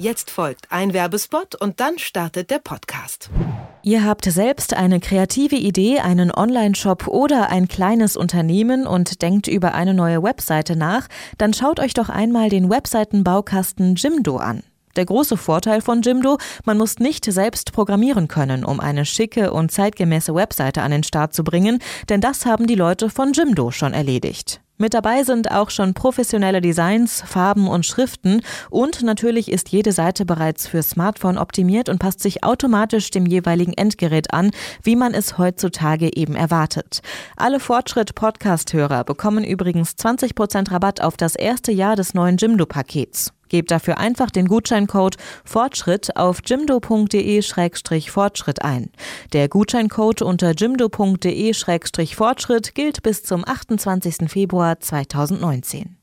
Jetzt folgt ein Werbespot und dann startet der Podcast. Ihr habt selbst eine kreative Idee, einen Online-Shop oder ein kleines Unternehmen und denkt über eine neue Webseite nach, dann schaut euch doch einmal den Webseitenbaukasten Jimdo an. Der große Vorteil von Jimdo, man muss nicht selbst programmieren können, um eine schicke und zeitgemäße Webseite an den Start zu bringen, denn das haben die Leute von Jimdo schon erledigt. Mit dabei sind auch schon professionelle Designs, Farben und Schriften und natürlich ist jede Seite bereits für Smartphone optimiert und passt sich automatisch dem jeweiligen Endgerät an, wie man es heutzutage eben erwartet. Alle Fortschritt-Podcast-Hörer bekommen übrigens 20% Rabatt auf das erste Jahr des neuen Jimdo-Pakets. Gebt dafür einfach den Gutscheincode Fortschritt auf jimdo.de-fortschritt ein. Der Gutscheincode unter jimdo.de-fortschritt gilt bis zum 28. Februar 2019.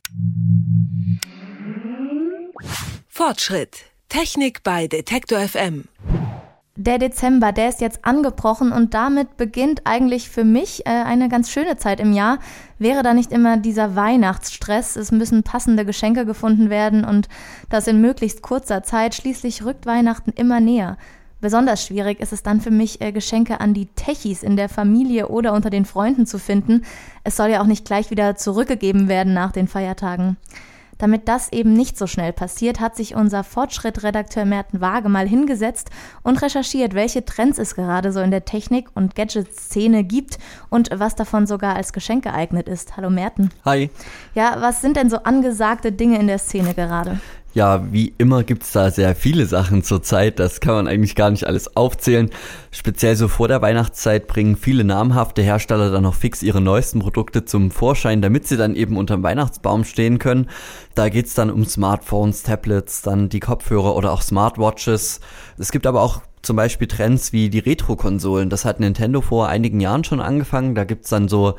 Fortschritt. Technik bei Detektor FM. Der Dezember, der ist jetzt angebrochen und damit beginnt eigentlich für mich äh, eine ganz schöne Zeit im Jahr. Wäre da nicht immer dieser Weihnachtsstress, es müssen passende Geschenke gefunden werden und das in möglichst kurzer Zeit, schließlich rückt Weihnachten immer näher. Besonders schwierig ist es dann für mich, äh, Geschenke an die Techis in der Familie oder unter den Freunden zu finden. Es soll ja auch nicht gleich wieder zurückgegeben werden nach den Feiertagen. Damit das eben nicht so schnell passiert, hat sich unser Fortschritt-Redakteur Merten Waage mal hingesetzt und recherchiert, welche Trends es gerade so in der Technik- und Gadget-Szene gibt und was davon sogar als Geschenk geeignet ist. Hallo Merten. Hi. Ja, was sind denn so angesagte Dinge in der Szene gerade? Ja, wie immer gibt's da sehr viele Sachen zurzeit. Das kann man eigentlich gar nicht alles aufzählen. Speziell so vor der Weihnachtszeit bringen viele namhafte Hersteller dann noch fix ihre neuesten Produkte zum Vorschein, damit sie dann eben unterm Weihnachtsbaum stehen können. Da geht's dann um Smartphones, Tablets, dann die Kopfhörer oder auch Smartwatches. Es gibt aber auch zum Beispiel Trends wie die Retro-Konsolen. Das hat Nintendo vor einigen Jahren schon angefangen. Da gibt's dann so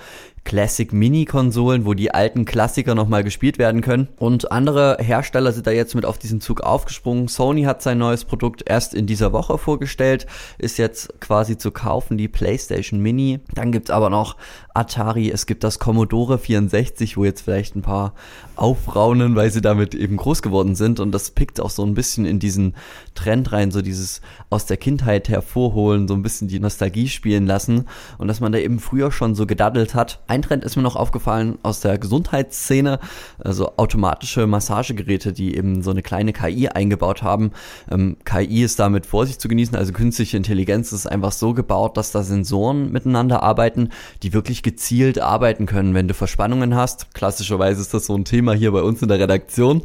Classic Mini-Konsolen, wo die alten Klassiker nochmal gespielt werden können. Und andere Hersteller sind da jetzt mit auf diesen Zug aufgesprungen. Sony hat sein neues Produkt erst in dieser Woche vorgestellt, ist jetzt quasi zu kaufen, die PlayStation Mini. Dann gibt's aber noch Atari, es gibt das Commodore 64, wo jetzt vielleicht ein paar aufraunen, weil sie damit eben groß geworden sind. Und das pickt auch so ein bisschen in diesen Trend rein, so dieses aus der Kindheit hervorholen, so ein bisschen die Nostalgie spielen lassen. Und dass man da eben früher schon so gedaddelt hat. Trend ist mir noch aufgefallen aus der Gesundheitsszene, also automatische Massagegeräte, die eben so eine kleine KI eingebaut haben. Ähm, KI ist damit Vorsicht zu genießen, also künstliche Intelligenz ist einfach so gebaut, dass da Sensoren miteinander arbeiten, die wirklich gezielt arbeiten können, wenn du Verspannungen hast. Klassischerweise ist das so ein Thema hier bei uns in der Redaktion.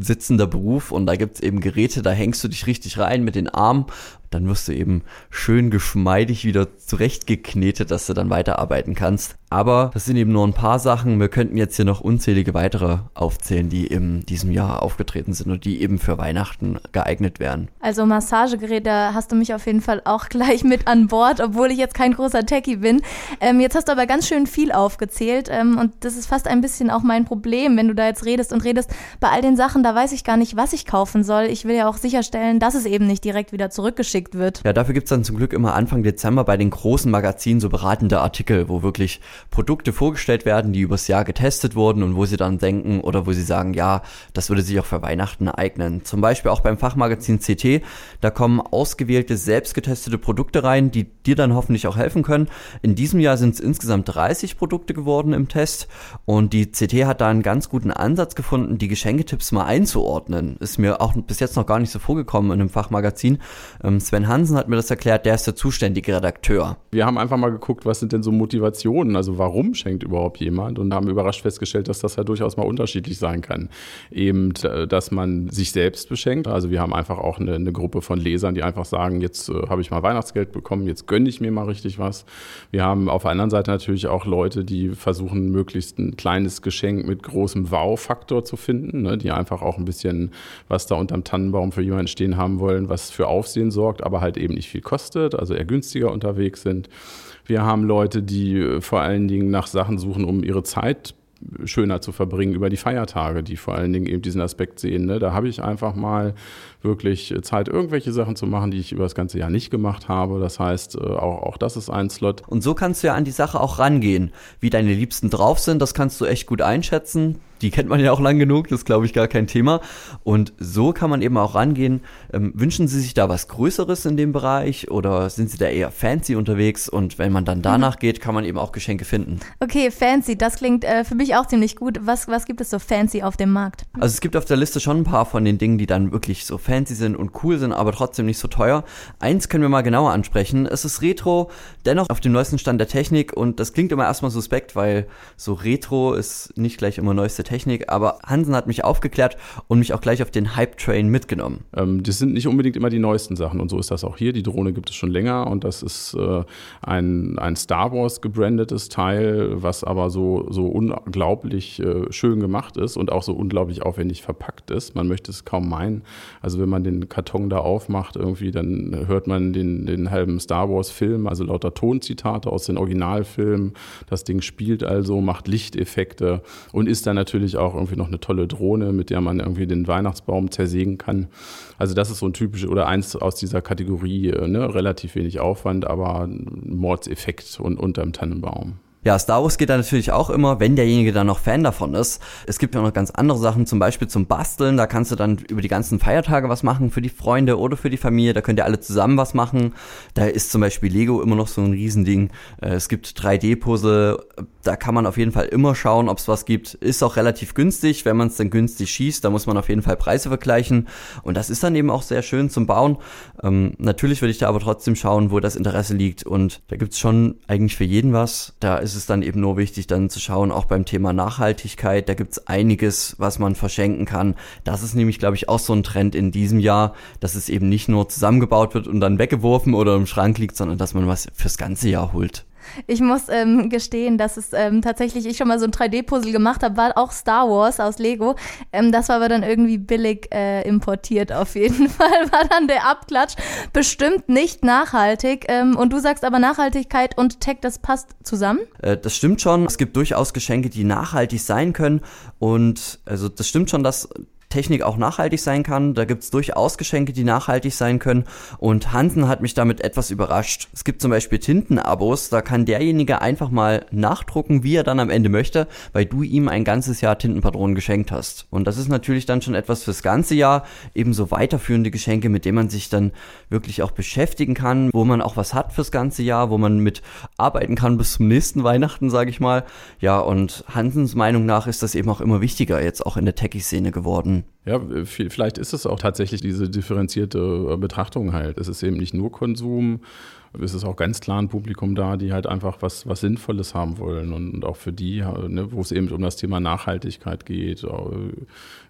Sitzender Beruf und da gibt's eben Geräte, da hängst du dich richtig rein mit den Armen dann wirst du eben schön geschmeidig wieder zurechtgeknetet, dass du dann weiterarbeiten kannst. Aber das sind eben nur ein paar Sachen. Wir könnten jetzt hier noch unzählige weitere aufzählen, die in diesem Jahr aufgetreten sind und die eben für Weihnachten geeignet wären. Also Massagegeräte hast du mich auf jeden Fall auch gleich mit an Bord, obwohl ich jetzt kein großer Techie bin. Ähm, jetzt hast du aber ganz schön viel aufgezählt ähm, und das ist fast ein bisschen auch mein Problem, wenn du da jetzt redest und redest. Bei all den Sachen, da weiß ich gar nicht, was ich kaufen soll. Ich will ja auch sicherstellen, dass es eben nicht direkt wieder zurückgeschickt wird. Ja, dafür gibt's dann zum Glück immer Anfang Dezember bei den großen Magazinen so beratende Artikel, wo wirklich Produkte vorgestellt werden, die übers Jahr getestet wurden und wo sie dann denken oder wo sie sagen, ja, das würde sich auch für Weihnachten eignen. Zum Beispiel auch beim Fachmagazin CT, da kommen ausgewählte, selbst getestete Produkte rein, die dir dann hoffentlich auch helfen können. In diesem Jahr sind es insgesamt 30 Produkte geworden im Test und die CT hat da einen ganz guten Ansatz gefunden, die Geschenketipps mal einzuordnen. Ist mir auch bis jetzt noch gar nicht so vorgekommen in einem Fachmagazin. Ähm, Sven Hansen hat mir das erklärt, der ist der zuständige Redakteur. Wir haben einfach mal geguckt, was sind denn so Motivationen, also warum schenkt überhaupt jemand und haben überrascht festgestellt, dass das ja durchaus mal unterschiedlich sein kann. Eben, äh, dass man sich selbst beschenkt. Also wir haben einfach auch eine, eine Gruppe von Lesern, die einfach sagen, jetzt äh, habe ich mal Weihnachtsgeld bekommen, jetzt gönne ich mir mal richtig was. Wir haben auf der anderen Seite natürlich auch Leute, die versuchen, möglichst ein kleines Geschenk mit großem Wow-Faktor zu finden, ne, die einfach auch ein bisschen was da unterm Tannenbaum für jemanden stehen haben wollen, was für Aufsehen sorgt, aber halt eben nicht viel kostet, also eher günstiger unterwegs sind. Wir haben Leute, die äh, vor allen Dingen nach Sachen suchen, um ihre Zeit schöner zu verbringen über die Feiertage, die vor allen Dingen eben diesen Aspekt sehen. Ne? Da habe ich einfach mal wirklich Zeit, irgendwelche Sachen zu machen, die ich über das ganze Jahr nicht gemacht habe. Das heißt, äh, auch, auch das ist ein Slot. Und so kannst du ja an die Sache auch rangehen. Wie deine Liebsten drauf sind, das kannst du echt gut einschätzen die kennt man ja auch lang genug, das ist glaube ich gar kein Thema. Und so kann man eben auch rangehen. Ähm, wünschen Sie sich da was Größeres in dem Bereich oder sind Sie da eher fancy unterwegs? Und wenn man dann danach mhm. geht, kann man eben auch Geschenke finden. Okay, fancy, das klingt äh, für mich auch ziemlich gut. Was, was gibt es so fancy auf dem Markt? Also es gibt auf der Liste schon ein paar von den Dingen, die dann wirklich so fancy sind und cool sind, aber trotzdem nicht so teuer. Eins können wir mal genauer ansprechen. Es ist Retro, dennoch auf dem neuesten Stand der Technik und das klingt immer erstmal suspekt, weil so Retro ist nicht gleich immer neueste Technik, aber Hansen hat mich aufgeklärt und mich auch gleich auf den Hype-Train mitgenommen. Ähm, das sind nicht unbedingt immer die neuesten Sachen und so ist das auch hier. Die Drohne gibt es schon länger und das ist äh, ein, ein Star Wars gebrandetes Teil, was aber so, so unglaublich äh, schön gemacht ist und auch so unglaublich aufwendig verpackt ist. Man möchte es kaum meinen. Also wenn man den Karton da aufmacht, irgendwie, dann hört man den, den halben Star Wars-Film, also lauter Tonzitate aus den Originalfilmen. Das Ding spielt also, macht Lichteffekte und ist dann natürlich auch irgendwie noch eine tolle Drohne, mit der man irgendwie den Weihnachtsbaum zersägen kann. Also das ist so ein typisches oder eins aus dieser Kategorie, äh, ne? relativ wenig Aufwand, aber Mordseffekt und unterm Tannenbaum. Ja, Star Wars geht da natürlich auch immer, wenn derjenige dann noch Fan davon ist. Es gibt ja noch ganz andere Sachen, zum Beispiel zum Basteln. Da kannst du dann über die ganzen Feiertage was machen für die Freunde oder für die Familie. Da könnt ihr alle zusammen was machen. Da ist zum Beispiel Lego immer noch so ein Riesending. Äh, es gibt 3D-Puzzle. Da kann man auf jeden Fall immer schauen, ob es was gibt. Ist auch relativ günstig, wenn man es dann günstig schießt. Da muss man auf jeden Fall Preise vergleichen. Und das ist dann eben auch sehr schön zum Bauen. Ähm, natürlich würde ich da aber trotzdem schauen, wo das Interesse liegt. Und da gibt's schon eigentlich für jeden was. Da ist ist es dann eben nur wichtig, dann zu schauen, auch beim Thema Nachhaltigkeit, da gibt es einiges, was man verschenken kann. Das ist nämlich, glaube ich, auch so ein Trend in diesem Jahr, dass es eben nicht nur zusammengebaut wird und dann weggeworfen oder im Schrank liegt, sondern dass man was fürs ganze Jahr holt. Ich muss ähm, gestehen, dass es ähm, tatsächlich ich schon mal so ein 3D-Puzzle gemacht habe, war auch Star Wars aus Lego. Ähm, das war aber dann irgendwie billig äh, importiert auf jeden Fall, war dann der Abklatsch. Bestimmt nicht nachhaltig. Ähm, und du sagst aber Nachhaltigkeit und Tech, das passt zusammen? Äh, das stimmt schon. Es gibt durchaus Geschenke, die nachhaltig sein können. Und also das stimmt schon, dass Technik auch nachhaltig sein kann. Da gibt es durchaus Geschenke, die nachhaltig sein können. Und Hansen hat mich damit etwas überrascht. Es gibt zum Beispiel Tintenabos, da kann derjenige einfach mal nachdrucken, wie er dann am Ende möchte, weil du ihm ein ganzes Jahr Tintenpatronen geschenkt hast. Und das ist natürlich dann schon etwas fürs ganze Jahr. Ebenso weiterführende Geschenke, mit denen man sich dann wirklich auch beschäftigen kann, wo man auch was hat fürs ganze Jahr, wo man mit arbeiten kann bis zum nächsten Weihnachten, sage ich mal. Ja, und Hansens Meinung nach ist das eben auch immer wichtiger jetzt auch in der Techie-Szene geworden. soon. Ja, vielleicht ist es auch tatsächlich diese differenzierte äh, Betrachtung halt. Es ist eben nicht nur Konsum, es ist auch ganz klar ein Publikum da, die halt einfach was, was Sinnvolles haben wollen und auch für die, ne, wo es eben um das Thema Nachhaltigkeit geht,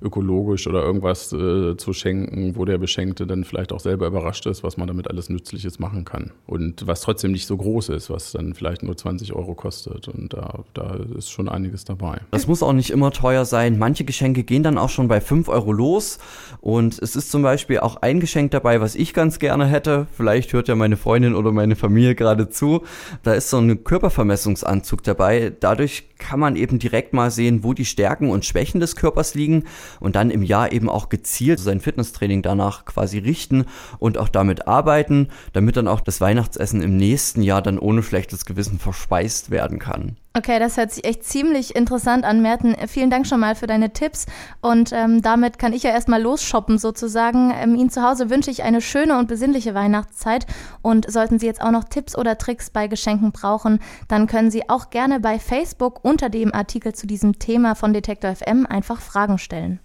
ökologisch oder irgendwas äh, zu schenken, wo der Beschenkte dann vielleicht auch selber überrascht ist, was man damit alles Nützliches machen kann. Und was trotzdem nicht so groß ist, was dann vielleicht nur 20 Euro kostet. Und da, da ist schon einiges dabei. Das muss auch nicht immer teuer sein. Manche Geschenke gehen dann auch schon bei 5 Euro los. Und es ist zum Beispiel auch ein Geschenk dabei, was ich ganz gerne hätte. Vielleicht hört ja meine Freundin oder meine Familie gerade zu. Da ist so ein Körpervermessungsanzug dabei. Dadurch kann man eben direkt mal sehen, wo die Stärken und Schwächen des Körpers liegen und dann im Jahr eben auch gezielt sein Fitnesstraining danach quasi richten und auch damit arbeiten, damit dann auch das Weihnachtsessen im nächsten Jahr dann ohne schlechtes Gewissen verspeist werden kann. Okay, das hört sich echt ziemlich interessant an, Merten. Vielen Dank schon mal für deine Tipps. Und ähm, damit kann ich ja erstmal losshoppen sozusagen. Ähm, Ihnen zu Hause wünsche ich eine schöne und besinnliche Weihnachtszeit. Und sollten Sie jetzt auch noch Tipps oder Tricks bei Geschenken brauchen, dann können Sie auch gerne bei Facebook unter dem Artikel zu diesem Thema von Detektor FM einfach Fragen stellen.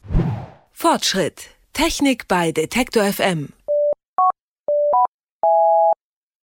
Fortschritt. Technik bei Detektor FM.